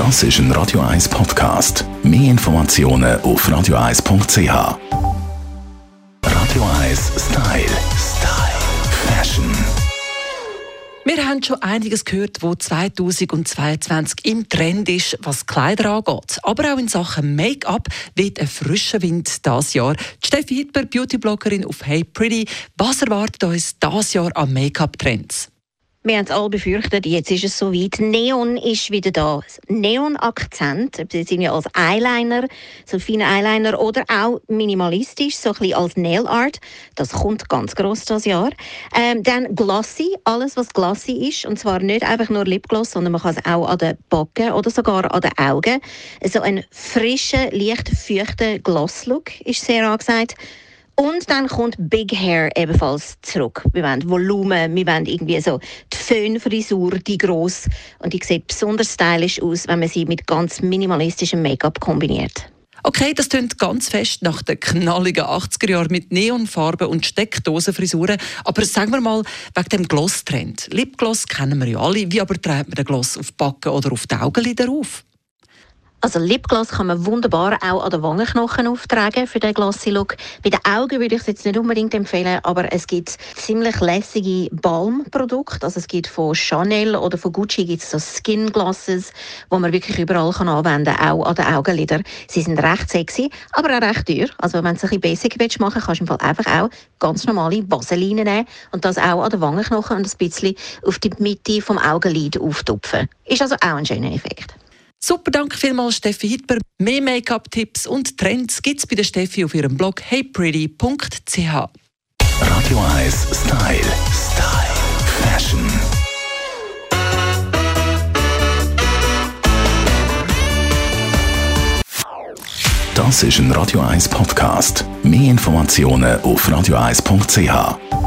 Das ist ein Radio 1 Podcast. Mehr Informationen auf radio1.ch. Radio 1 Style. Style. Fashion. Wir haben schon einiges gehört, wo 2022 im Trend ist, was Kleider angeht. Aber auch in Sachen Make-up wird ein frischer Wind dieses Jahr. Steffi Hitler, Beauty-Bloggerin auf Hey Pretty. Was erwartet uns dieses Jahr an Make-up-Trends? Wir haben es alle befürchtet, jetzt ist es soweit. Neon ist wieder da. Neon-Akzent, sie sind ja als Eyeliner, so feine Eyeliner oder auch minimalistisch, so ein bisschen als Nail Art. Das kommt ganz gross das Jahr. Ähm, dann Glossy, alles was Glossy ist, und zwar nicht einfach nur Lipgloss, sondern man kann es auch an den Backen oder sogar an den Augen. So ein frischer, leicht feuchter Gloss-Look ist sehr angesagt. Und dann kommt Big Hair ebenfalls zurück. Wir wollen Volumen, wir wollen irgendwie so die Föhnfrisur, die gross. Und die sieht besonders stylisch aus, wenn man sie mit ganz minimalistischem Make-up kombiniert. Okay, das klingt ganz fest nach den knalligen 80er Jahren mit Neonfarben und Steckdosenfrisuren. Aber sagen wir mal wegen dem Gloss-Trend. Lipgloss kennen wir ja alle. Wie aber trägt man den Gloss auf die Backen oder auf die Augenlider auf? Also Lipgloss kann man wunderbar auch an den Wangenknochen auftragen für den glossy Look. Bei den Augen würde ich es jetzt nicht unbedingt empfehlen, aber es gibt ziemlich lässige Balmprodukte. Also es gibt von Chanel oder von Gucci gibt es so Skin Glosses, wo man wirklich überall kann anwenden kann, auch an den Augenlidern. Sie sind recht sexy, aber auch recht teuer. Also wenn du es ein bisschen basic willst, kannst du im Fall einfach auch ganz normale Vaseline nehmen und das auch an den Wangenknochen und ein bisschen auf die Mitte vom Augenlid auftupfen. Ist also auch ein schöner Effekt. Super, danke vielmals Steffi Hitler. Mehr Make-up-Tipps und Trends gibt es bei der Steffi auf ihrem Blog heypretty.ch. Radio 1 Style. Style. Fashion. Das ist ein Radio 1 Podcast. Mehr Informationen auf radio1.ch.